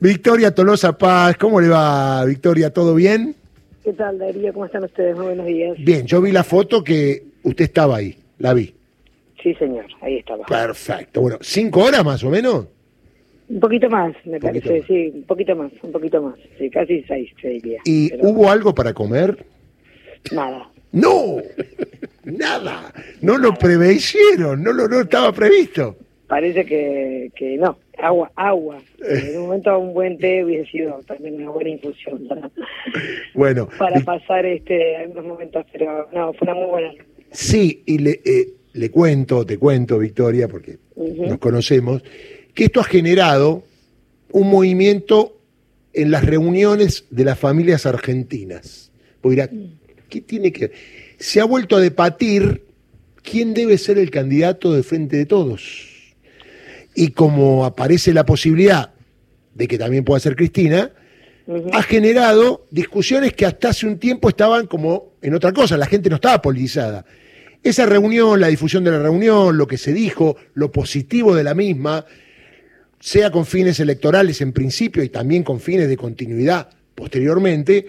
Victoria Tolosa Paz, ¿cómo le va, Victoria? ¿Todo bien? ¿Qué tal, Darío? ¿Cómo están ustedes? Muy buenos días. Bien, yo vi la foto que usted estaba ahí, la vi. Sí, señor, ahí estaba. Perfecto. Bueno, ¿cinco horas más o menos? Un poquito más, me Poquito parece, más. sí, un poquito más, un poquito más. Sí, casi seis, se diría. ¿Y Pero hubo algo para comer? Nada. No, nada. No lo preveyeron, no lo no estaba previsto. Parece que, que no. Agua, agua. En un momento un buen té hubiese sido también una buena infusión para, Bueno, para pasar este algunos momentos, pero no, fue una muy buena. sí, y le, eh, le cuento, te cuento, Victoria, porque nos conocemos, que esto ha generado un movimiento en las reuniones de las familias argentinas. Porque dirá, ¿qué tiene que ver? Se ha vuelto a debatir quién debe ser el candidato de frente de todos. Y como aparece la posibilidad de que también pueda ser Cristina, ha generado discusiones que hasta hace un tiempo estaban como en otra cosa, la gente no estaba politizada. Esa reunión, la difusión de la reunión, lo que se dijo, lo positivo de la misma, sea con fines electorales en principio y también con fines de continuidad posteriormente,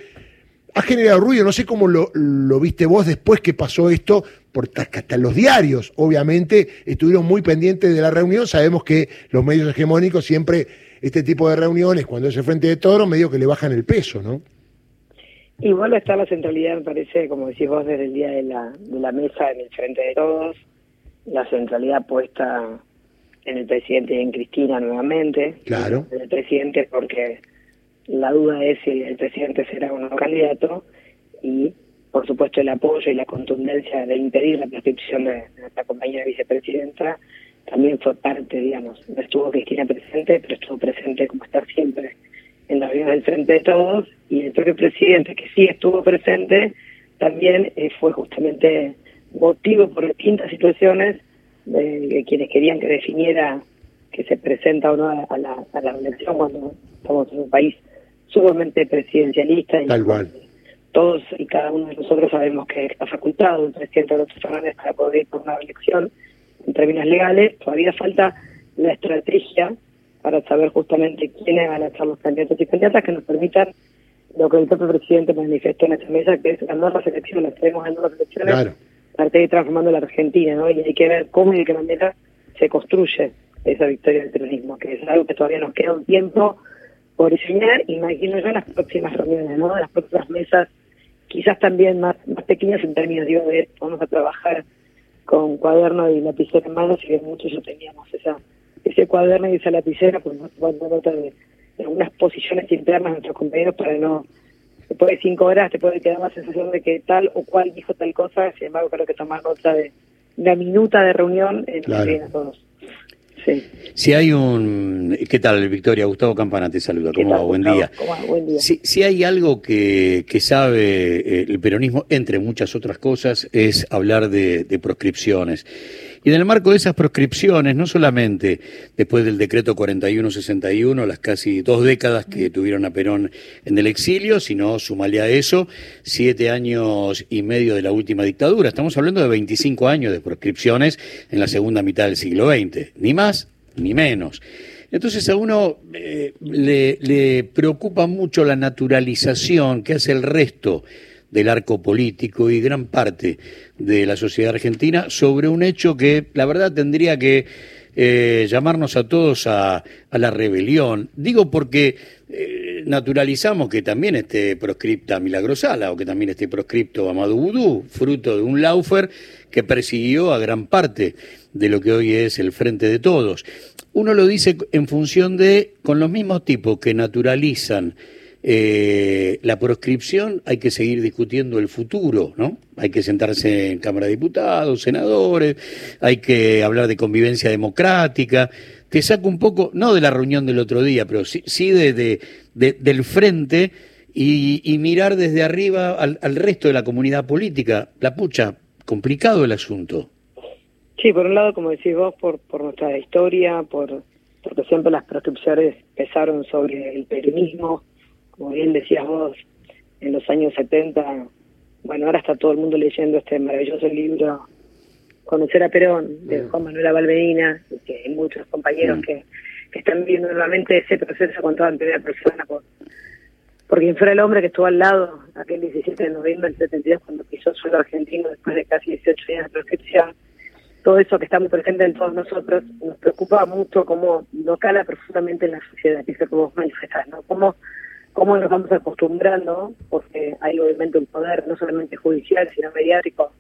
ha generado ruido. No sé cómo lo, lo viste vos después que pasó esto, porque hasta los diarios, obviamente, estuvieron muy pendientes de la reunión. Sabemos que los medios hegemónicos siempre, este tipo de reuniones, cuando es el frente de toro, medio que le bajan el peso, ¿no? A estar la centralidad, me parece, como decís vos, desde el día de la, de la mesa en el frente de todos, la centralidad puesta en el presidente y en Cristina nuevamente. Claro. En el presidente porque la duda es si el presidente será un nuevo candidato y, por supuesto, el apoyo y la contundencia de impedir la prescripción de, nuestra compañera vicepresidenta también fue parte, digamos. No estuvo Cristina presente, pero estuvo presente como está siempre en la reunión del Frente de Todos y el propio presidente, que sí estuvo presente, también eh, fue justamente motivo por distintas situaciones de, de quienes querían que definiera que se presenta o no a la, a la elección cuando estamos en un país sumamente presidencialista y Tal cual. todos y cada uno de nosotros sabemos que está facultado el presidente Alberto Fernández para poder ir por una elección en términos legales, todavía falta la estrategia para saber justamente quiénes van a ser los candidatos y candidatas que nos permitan lo que el propio presidente manifestó en esta mesa, que es ganar las elecciones, queremos ganar las elecciones Claro. para seguir transformando la Argentina, ¿no? Y hay que ver cómo y de qué manera se construye esa victoria del peronismo, que es algo que todavía nos queda un tiempo por diseñar, imagino yo, en las próximas reuniones, ¿no? Las próximas mesas, quizás también más, más pequeñas en términos, digo, de vamos a trabajar con cuaderno y lapicera en mano, si bien muchos ya teníamos esa ese cuaderno y esa lapicera, pues no tomando nota de, de algunas posiciones internas de nuestros compañeros para no después de cinco horas te puede quedar la sensación de que tal o cual dijo tal cosa, sin embargo creo que tomar nota de una minuta de reunión en Claro. a todos. Sí. Si hay un... ¿Qué tal, Victoria? Gustavo Campana te saluda. ¿Qué ¿Cómo va? Buen día. ¿Cómo va? Buen día. Si, si hay algo que, que sabe eh, el peronismo, entre muchas otras cosas, es hablar de, de proscripciones. Y en el marco de esas proscripciones, no solamente después del decreto 4161, las casi dos décadas que tuvieron a Perón en el exilio, sino sumale a eso siete años y medio de la última dictadura. Estamos hablando de 25 años de proscripciones en la segunda mitad del siglo XX, ni más ni menos. Entonces a uno eh, le, le preocupa mucho la naturalización que hace el resto del arco político y gran parte de la sociedad argentina sobre un hecho que la verdad tendría que eh, llamarnos a todos a, la rebelión. Digo porque eh, naturalizamos que también esté proscripta Milagrosala o que también esté proscripto Amadou Boudou, fruto de un Laufer que persiguió a gran parte de lo que hoy es el frente de todos. Uno lo dice en función de, con los mismos tipos que naturalizan eh, la proscripción, hay que seguir discutiendo el futuro, ¿no? Hay que sentarse en Cámara de Diputados, senadores, hay que hablar de convivencia democrática. Te saco un poco, no de la reunión del otro día, pero sí, sí de, de- de- del frente y, y mirar desde arriba al, al resto de la comunidad política. La pucha, complicado el asunto. Sí, por un lado, como decís vos, por, por nuestra historia, por porque siempre las proscripciones pesaron sobre el peronismo, como bien decías vos, en los años 70, bueno, ahora está todo el mundo leyendo este maravilloso libro, Conocer a Perón, de Juan Manuel Valmedina, que hay muchos compañeros Mm. que, están viendo nuevamente ese proceso con toda primera persona, por, por quien fuera el hombre que estuvo al lado aquel 17 de noviembre del 72 cuando pisó suelo argentino después de casi 18 años de prescripción. Todo eso que está muy presente en todos nosotros nos preocupa mucho cómo no cala profundamente en la sociedad, que es lo que vos manifestás, ¿no? Cómo, cómo nos vamos acostumbrando, porque hay obviamente un poder no solamente judicial, sino mediático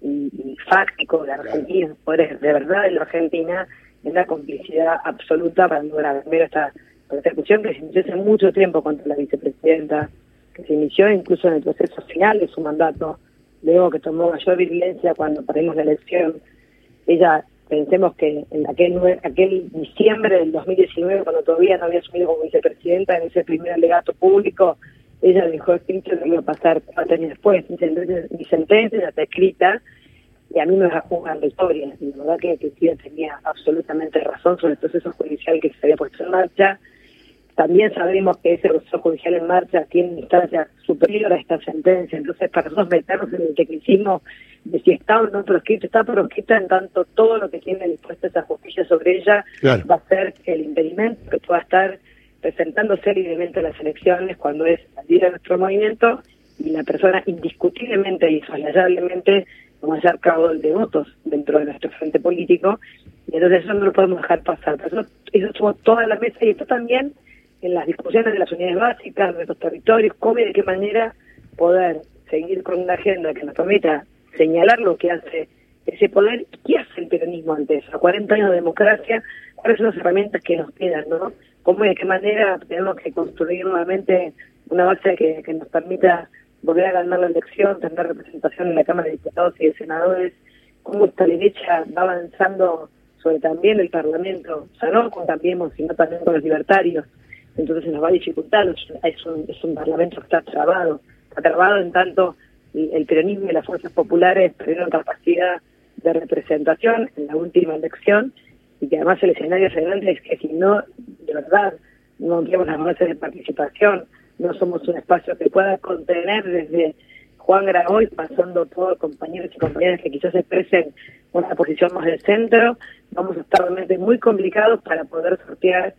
y, fáctico de Argentina, poderes de verdad de la Argentina, en la complicidad absoluta para lograr primero esta persecución que se inició hace mucho tiempo contra la vicepresidenta, que se inició incluso en el proceso final de su mandato, luego que tomó mayor vigilancia cuando perdimos la elección. Ella, pensemos que en aquel, aquel diciembre del 2019, cuando todavía no había asumido como vicepresidenta, en ese primer alegato público, ella dejó escrito que iba a pasar cuatro años después. Mi sentencia ya está escrita y a mí me va a jugar la historia. Y la verdad que Cristina tenía absolutamente razón sobre el proceso judicial que se había puesto en marcha. También sabemos que ese proceso judicial en marcha tiene una instancia superior a esta sentencia. Entonces, para nosotros meternos en el tecnicismo de si está o no proscrito, está proscrita en tanto todo lo que tiene dispuesta esa justicia sobre ella va a ser el impedimento que pueda estar presentándose libremente a las elecciones cuando es la líder de nuestro movimiento y la persona indiscutiblemente y soslayablemente como hacer cabo de votos dentro de nuestro frente político y entonces eso no lo podemos dejar pasar. eso, eso estuvo toda la mesa y esto también en las discusiones de las unidades básicas, de los territorios, cómo y de qué manera poder seguir con una agenda que nos permita señalar lo que hace ese poder y qué hace el peronismo ante eso. 40 años de democracia, cuáles son las herramientas que nos quedan, ¿no? Cómo y de qué manera tenemos que construir nuevamente una base que, que nos permita volver a ganar la elección, tener representación en la Cámara de Diputados y de Senadores, cómo esta derecha va avanzando sobre también el Parlamento, o sea, no con Cambiemos, sino también con los libertarios. Entonces se nos va a dificultar, es un, es un Parlamento que está trabado, está trabado en tanto el peronismo y las fuerzas populares perdieron capacidad de representación en la última elección y que además el escenario grande es que si no, de verdad, no tenemos las bases de participación, no somos un espacio que pueda contener desde Juan Graboy, pasando por compañeros y compañeras que quizás expresen una posición más del centro, vamos a estar realmente muy complicados para poder sortear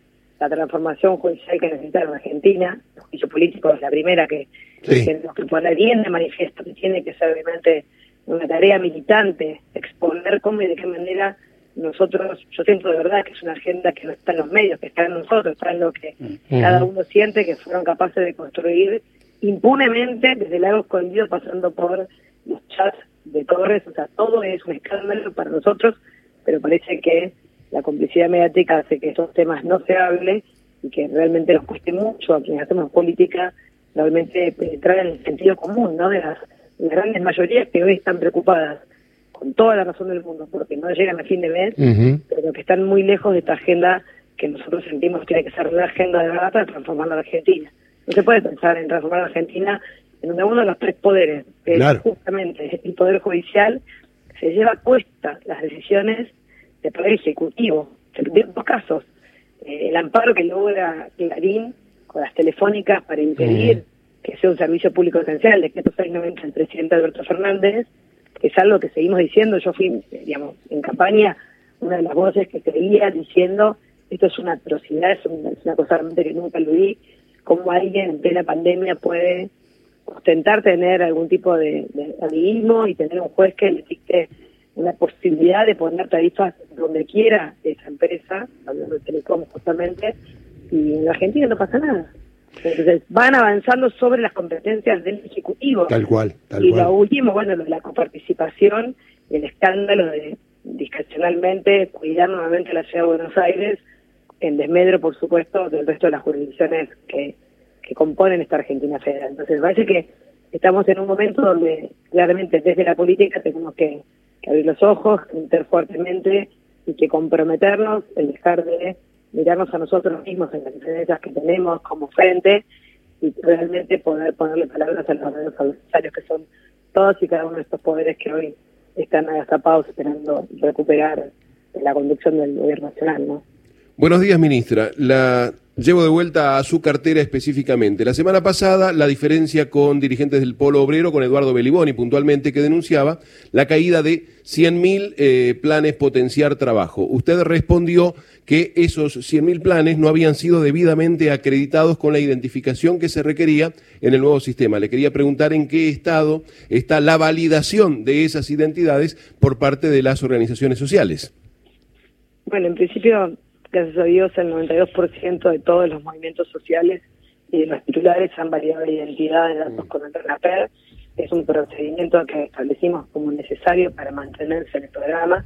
la transformación judicial que necesita la Argentina. El juicio político es la primera que, tenemos que poner bien de manifiesto, que tiene que ser obviamente una tarea militante, exponer cómo y de qué manera nosotros, yo siento de verdad que es una agenda que no está en los medios, que está en nosotros, está en lo que cada uno siente que fueron capaces de construir impunemente desde el lado escondido pasando por los chats de Torres, o sea, todo es un escándalo para nosotros, pero parece que la complicidad mediática hace que estos temas no se hablen y que realmente nos cueste mucho a quienes hacemos política realmente penetrar en el sentido común, ¿no? De las grandes mayorías que hoy están preocupadas con toda la razón del mundo, porque no llegan a fin de mes, pero que están muy lejos de esta agenda que nosotros sentimos tiene que ser la agenda de verdad para transformar la Argentina. No se puede pensar en transformar la Argentina en donde uno de los tres poderes, que es justamente el Poder Judicial, se lleva puesta las decisiones del Poder Ejecutivo. Dos casos, eh, el amparo que logra Clarín con las telefónicas para impedir que sea un servicio público esencial, de decreto 690 del presidente Alberto Fernández, es algo que seguimos diciendo. Yo fui, digamos, en campaña, una de las voces que creía diciendo esto es una atrocidad, es una, cosa realmente que nunca lo vi, cómo alguien en plena pandemia puede ostentar tener algún tipo de, de y tener un juez que le dicte una posibilidad de poner tarifas donde quiera esa empresa, hablando de Telecom justamente, y en la Argentina no pasa nada. Entonces van avanzando sobre las competencias del Ejecutivo. Tal cual, tal y lo último, bueno, la coparticipación, el escándalo de discrecionalmente cuidar nuevamente la ciudad de Buenos Aires, en desmedro, por supuesto, del resto de las jurisdicciones que, que componen esta Argentina federal. Entonces parece que estamos en un momento donde claramente desde la política tenemos que, abrir los ojos, meter fuertemente y que comprometernos en dejar de mirarnos a nosotros mismos en las diferencias que tenemos como frente y realmente poder ponerle palabras a los adversarios que son todos y cada uno de estos poderes que hoy están agazapados esperando recuperar la conducción del gobierno nacional, ¿no? Buenos días, ministra. La Llevo de vuelta a su cartera específicamente. La semana pasada, la diferencia con dirigentes del Polo Obrero, con Eduardo Beliboni puntualmente, que denunciaba la caída de 100.000 eh, planes potenciar trabajo. Usted respondió que esos 100.000 planes no habían sido debidamente acreditados con la identificación que se requería en el nuevo sistema. Le quería preguntar en qué estado está la validación de esas identidades por parte de las organizaciones sociales. Bueno, en principio gracias a Dios, el 92% de todos los movimientos sociales y de los titulares han validado la identidad de datos con el RAPER. Es un procedimiento que establecimos como necesario para mantenerse en el programa,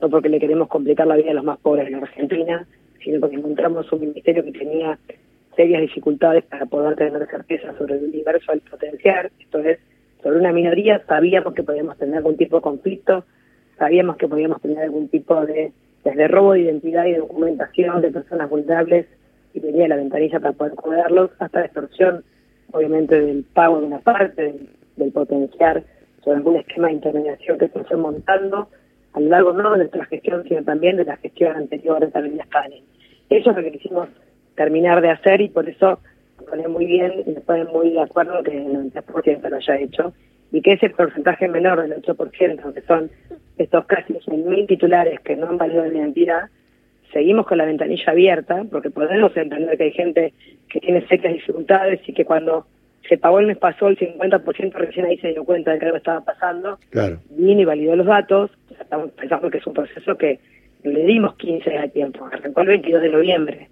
no porque le queremos complicar la vida a los más pobres en Argentina, sino porque encontramos un ministerio que tenía serias dificultades para poder tener certeza sobre el universo al potenciar, esto es, sobre una minoría sabíamos que podíamos tener algún tipo de conflicto, sabíamos que podíamos tener algún tipo de desde robo de identidad y documentación de personas vulnerables y tenía la ventanilla para poder cuidarlos, hasta extorsión, obviamente, del pago de una parte, del, potenciar sobre algún esquema de intermediación que se fue montando a lo largo no de nuestra gestión, sino también de la gestión anterior de Carolina Spanning. Eso es lo que quisimos terminar de hacer y por eso me pone muy bien y me ponen muy de acuerdo que el 90% lo haya hecho y que ese porcentaje menor del 8%, que son estos casi 100.000 titulares que no han valido la identidad, seguimos con la ventanilla abierta, porque podemos entender que hay gente que tiene serias dificultades y que cuando se pagó el mes pasó el 50% recién ahí se dio cuenta de que algo estaba pasando, claro. vino y validó los datos, estamos pensando que es un proceso que le dimos 15 días de tiempo, arrancó el 22 de noviembre,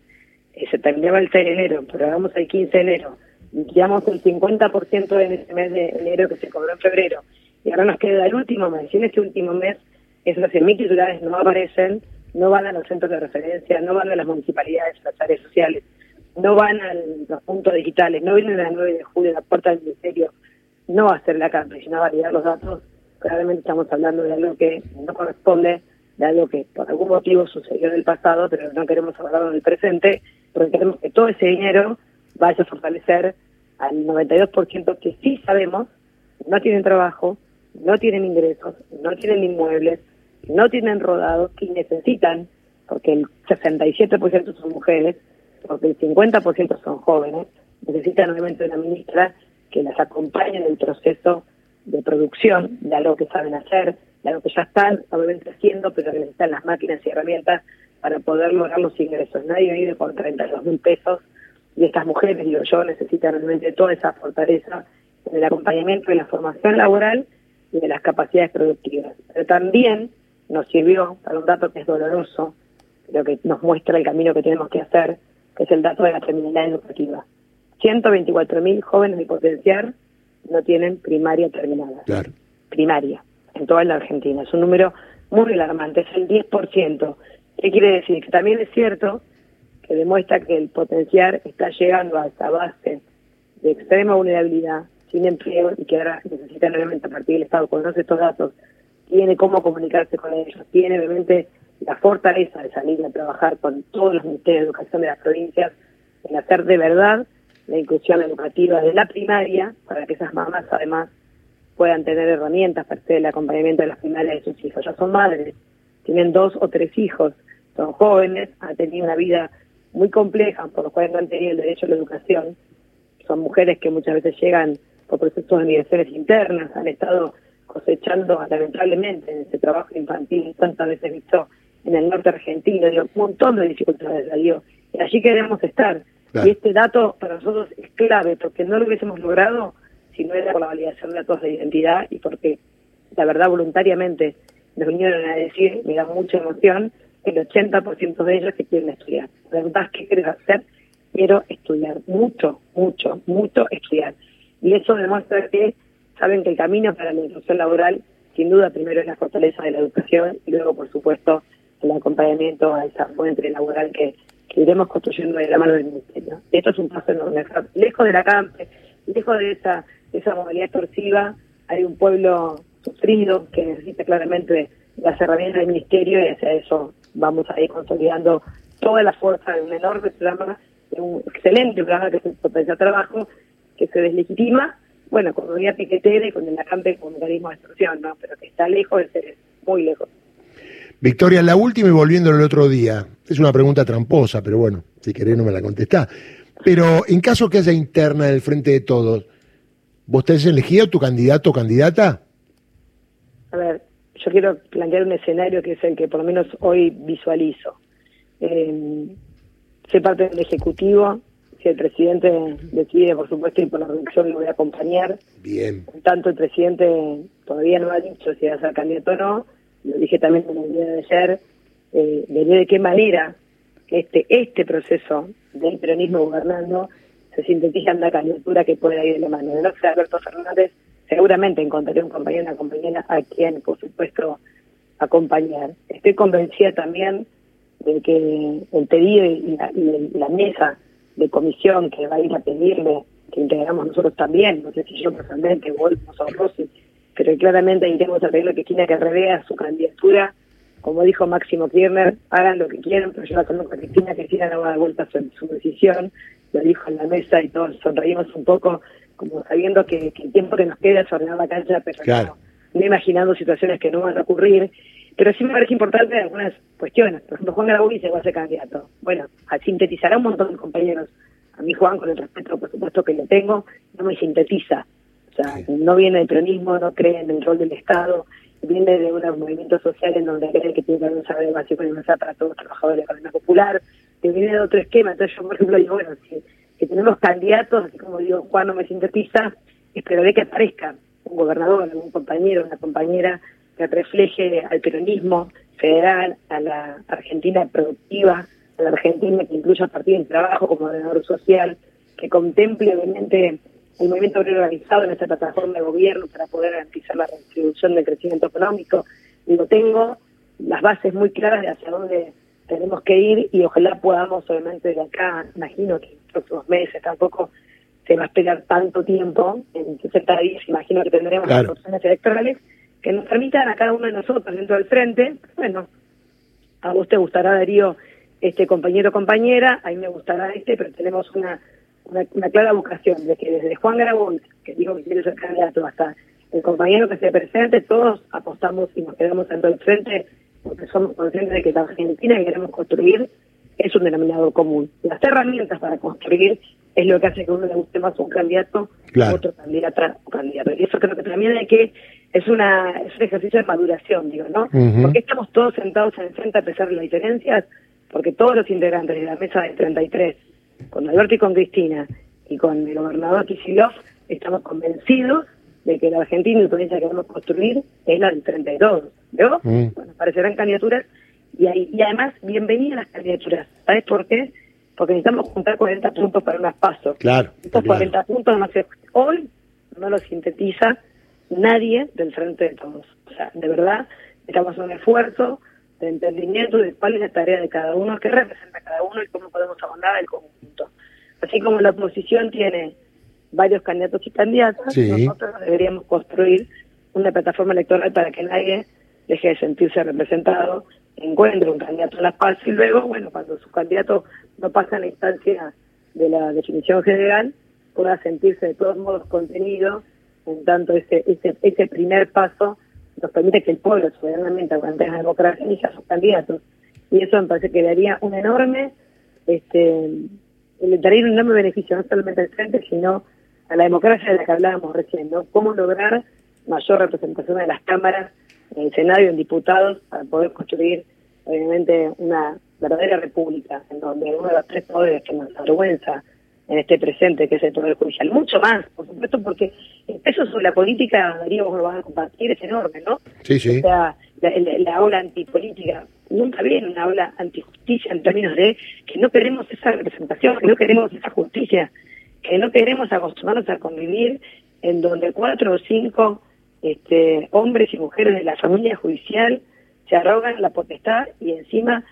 eh, se terminaba el 6 de enero, pero hagamos el 15 de enero, liquidamos el 50% en ese mes de enero que se cobró en febrero, y ahora nos queda el último mes, y en este último mes esos 100.000 titulares no aparecen, no van a los centros de referencia, no van a las municipalidades, a las áreas sociales, no van a los puntos digitales, no vienen a 9 de julio a la puerta del ministerio, no va a ser la CAMPE, sino a validar los datos, claramente estamos hablando de algo que no corresponde, de algo que por algún motivo sucedió en el pasado, pero no queremos hablarlo en el presente, porque queremos que todo ese dinero vaya a fortalecer al 92% que sí sabemos no tienen trabajo, no tienen ingresos, no tienen inmuebles, no tienen rodados y necesitan, porque el 67% son mujeres, porque el 50% son jóvenes, necesitan obviamente una ministra que las acompañe en el proceso de producción de algo que saben hacer, de algo que ya están obviamente haciendo, pero que necesitan las máquinas y herramientas para poder lograr los ingresos. Nadie vive por 32 mil pesos y estas mujeres, digo yo, necesitan realmente toda esa fortaleza en el acompañamiento de la formación laboral y de las capacidades productivas. Pero también nos sirvió para un dato que es doloroso, pero que nos muestra el camino que tenemos que hacer, que es el dato de la terminalidad educativa. 124.000 jóvenes de potenciar no tienen primaria terminada. Claro. Primaria, en toda la Argentina. Es un número muy alarmante, es el 10%. ¿Qué quiere decir? Que también es cierto que demuestra que el potenciar está llegando a esa base de extrema vulnerabilidad, sin empleo, y que ahora necesita realmente a partir del Estado conoce estos datos, tiene cómo comunicarse con ellos, tiene realmente la fortaleza de salir a trabajar con todos los ministerios de educación de las provincias en hacer de verdad la inclusión educativa de la primaria para que esas mamás además puedan tener herramientas para hacer el acompañamiento de las primarias de sus hijos. Ya son madres, tienen dos o tres hijos, son jóvenes, han tenido una vida muy compleja, por lo cual no han tenido el derecho a la educación. Son mujeres que muchas veces llegan por procesos de migraciones internas, han estado cosechando lamentablemente en ese trabajo infantil tantas veces visto en el norte argentino, un montón de dificultades salió. Y allí queremos estar. Y este dato para nosotros es clave, porque no lo hubiésemos logrado si no era por la validación de datos de identidad y porque, la verdad, voluntariamente nos vinieron a decir, me da mucha emoción, el 80% de ellos que quieren estudiar. Verdad, ¿qué quieres hacer? Quiero estudiar, mucho, mucho, mucho estudiar. Y eso demuestra que saben que el camino para la inclusión laboral, sin duda, primero es la fortaleza de la educación y luego, por supuesto, el acompañamiento a esa fuente laboral que, iremos construyendo de la mano del Ministerio. Esto es un paso enorme. Lejos de la CAMPE, lejos de esa, esa modalidad extorsiva, hay un pueblo sufrido que necesita claramente las herramientas del Ministerio y hacia eso vamos a ir consolidando toda la fuerza de un enorme programa, de un excelente programa que es el potencial trabajo, que se deslegitima bueno, con unidad piquetera y con el acampe como mecanismo de extorsión, ¿no? Pero que está lejos de ser muy lejos. Victoria, la última y volviendo el otro día. Es una pregunta tramposa, pero bueno, si querés no me la contestás. Pero en caso que haya interna del frente de todos, ¿vos tenés elegido tu candidato o candidata? A ver, yo quiero plantear un escenario que es el que por lo menos hoy visualizo. Eh, soy parte del Ejecutivo, si el presidente decide, por supuesto, y por la reducción lo voy a acompañar. Bien. Tanto el presidente todavía no ha dicho si va a ser candidato o no, lo dije también en el día de ayer, eh, de qué manera este, este proceso del peronismo gobernando se sintetiza en una candidatura que pueda ir de la mano. De no ser Alberto Fernández, seguramente encontraré un compañero, una compañera a quien, por supuesto, acompañar. Estoy convencida también de que el pedido y la, mesa de comisión que va a ir a pedirle, que integramos nosotros también, no sé si yo personalmente, vos, Rossi, pero claramente iremos a pedirle que tiene que revea su candidatura. Como dijo Máximo Kirchner, hagan lo que quieran, pero yo la conozco a Cristina, Cristina no va a dar vuelta su, su decisión, lo dijo en la mesa y todos sonreímos un poco, como sabiendo que, el tiempo que nos queda es ordenar la cancha, pero no, imaginando situaciones que no van a ocurrir. Pero sí me parece importante algunas cuestiones. Por ejemplo, Juan se va a ser candidato. Bueno, sintetizará un montón de compañeros. A mí Juan, con el respeto, por supuesto, que le tengo, no me sintetiza. O sea, no viene del peronismo, no cree en el rol del Estado, viene de un movimiento social en donde cree que tiene que haber un saber básico universal para todos los trabajadores de la economía popular, que viene de otro esquema. Entonces yo, por ejemplo, digo, bueno, si, si tenemos candidatos, así como digo, Juan no me sintetiza, esperaré que aparezca un gobernador, un compañero, una compañera que refleje al peronismo federal, a la Argentina productiva, a la Argentina que incluya a partir del trabajo como ordenador social, que contemple obviamente el movimiento obrero organizado en esta plataforma de gobierno para poder garantizar la redistribución del crecimiento económico. Digo, tengo las bases muy claras de hacia dónde tenemos que ir y ojalá podamos, obviamente, de acá, imagino que en los próximos meses tampoco se va a esperar tanto tiempo, en 60 días imagino que tendremos las opciones electorales que nos permitan a cada uno de nosotros dentro del frente, bueno, a vos te gustará Darío este compañero o compañera, a mí me gustará este, pero tenemos una una, clara vocación de que desde Juan Grabón, que dijo que quiere ser candidato, hasta el compañero que se presente, todos apostamos y nos quedamos en el frente porque somos conscientes de que la Argentina que queremos construir es un denominador común. Las herramientas para construir es lo que hace que uno le guste más un candidato claro. otro candidato o candidato. Y eso creo que también hay que, es, una, es un ejercicio de maduración, digo, ¿no? Porque estamos todos sentados en frente a pesar de las diferencias, porque todos los integrantes de la mesa del 33 con Alberto y con Cristina y con el gobernador Kicillof, estamos convencidos de que la Argentina y la provincia que queremos construir es la del 32. ¿Veo? Mm. Bueno, aparecerán candidaturas y, y además, bienvenidas las candidaturas. ¿Sabes por qué? Porque necesitamos juntar 40 puntos para unas pasos. Claro. Estos 40 puntos no hoy no los sintetiza nadie del frente de todos. O sea, de verdad, estamos en un esfuerzo de entendimiento de cuál es la tarea de cada uno, qué representa cada uno y cómo podemos abonar el conjunto. Así como la oposición tiene varios candidatos y candidatas, nosotros deberíamos construir una plataforma electoral para que nadie deje de sentirse representado, encuentre un candidato en la paz y luego, bueno, cuando su candidato no pasa a la instancia de la definición general, pueda sentirse de todos modos contenido, en tanto ese, ese, ese primer paso nos permite que el pueblo soberanamente aguante la democracia y a sus candidatos. Y eso me parece que daría un enorme, este, daría un enorme beneficio, no solamente al frente, sino a la democracia de la que hablábamos recién, ¿no? Cómo lograr mayor representación de las cámaras en el Senado y en diputados para poder construir, obviamente, una verdadera república en donde uno de los tres poderes que nos avergüenza en este presente, que es el Poder Judicial. Mucho más, por supuesto, porque el peso sobre la política, Darío, vos lo vas a compartir, es enorme, ¿no? Sí, sí. O sea, la, la, ola antipolítica nunca viene una ola antijusticia en términos de que no queremos esa representación, que no queremos esa justicia, que no queremos acostumbrarnos a convivir en donde cuatro o cinco este, hombres y mujeres de la familia judicial se arrogan la potestad y encima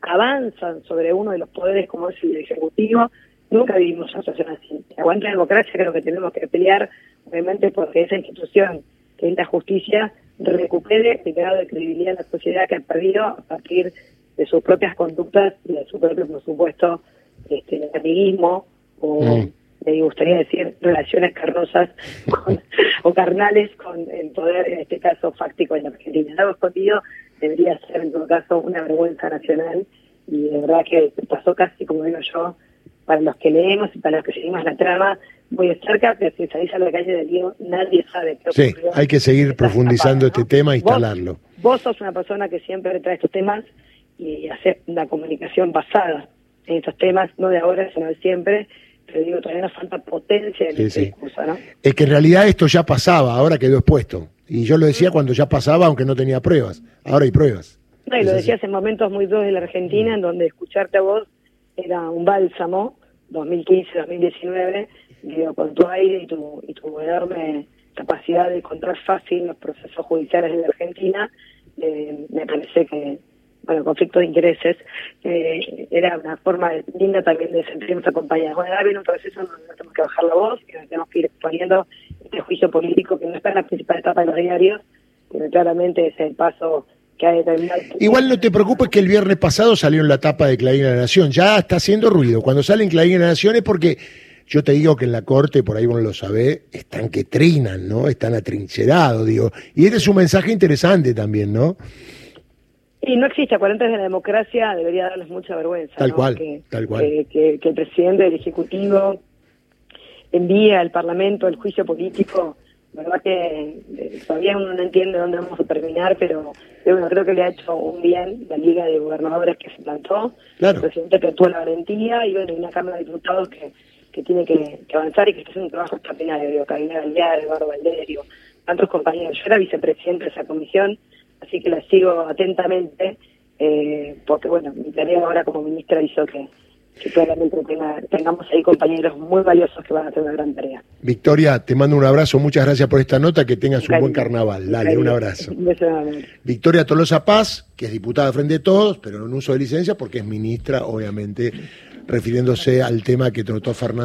avanzan sobre uno de los poderes como es el Ejecutivo, Nunca vivimos una situación así. Aguanta la democracia, creo que tenemos que pelear, obviamente, porque esa institución, que es la justicia, recupere el grado de credibilidad en la sociedad que ha perdido a partir de sus propias conductas y de su propio, por supuesto, este, amiguismo o, mm. Me gustaría decir, relaciones carnosas o carnales con el poder, en este caso, fáctico en la Argentina. Hemos escondido debería ser en todo caso una vergüenza nacional y de verdad que pasó casi, como digo yo, para los que leemos y para los que seguimos la trama muy de cerca, pero si salís a la calle del Diego, nadie sabe qué Sí, hay que seguir profundizando este tema e instalarlo. Vos, sos una persona que siempre trae estos temas y hace una comunicación basada en estos temas, no de ahora, sino de siempre, pero digo, todavía nos falta potencia en sí, discurso, ¿no? Es que en realidad esto ya pasaba, ahora quedó expuesto. Y yo lo decía cuando ya pasaba, aunque no tenía pruebas. Ahora hay pruebas. No, y lo decías en momentos muy duros de la Argentina, en donde escucharte a vos era un bálsamo, 2015, 2019, digo, con tu aire y tu, y tu enorme capacidad de encontrar fácil los procesos judiciales de la Argentina, eh, me parece que, bueno, conflicto de intereses, eh, era una forma linda también de sentirnos acompañados. Bueno, ahora viene un proceso donde tenemos que bajar la voz, que tenemos que ir exponiendo este juicio político que no está en la principal etapa de los diarios, pero claramente es el paso que ha determinado. Igual no te preocupes que el viernes pasado salió en la tapa de Clarín la Nación, ya está haciendo ruido. Cuando sale en Clarín la Nación es porque yo te digo que en la corte, por ahí vos lo sabés, están que trinan, ¿no? Están atrincherados, digo. Y este es un mensaje interesante también, ¿no? Y no existe acuarantes de la democracia, debería darles mucha vergüenza. Tal cual, que, tal cual. Que, el presidente del Ejecutivo envía al Parlamento el juicio político. La verdad que eh, todavía uno no entiende dónde vamos a terminar, pero bueno, creo que le ha hecho un bien la Liga de Gobernadores que se plantó, claro. el presidente que tuvo la valentía y bueno, una Cámara de Diputados que, que tiene que, avanzar y que está haciendo un trabajo extraordinario. Digo, Galdear, Eduardo Valderio, tantos compañeros. Yo era vicepresidente de esa comisión, así que la sigo atentamente, eh, porque bueno, mi tarea ahora como ministra hizo que, que claramente tengamos ahí compañeros muy valiosos que van a hacer una gran tarea. Victoria, te mando un abrazo, muchas gracias por esta nota, que tengas un buen carnaval. Dale, un abrazo. Victoria Tolosa Paz, que es diputada frente a todos, pero en uso de licencia porque es ministra, obviamente, refiriéndose al tema que trató Fernando.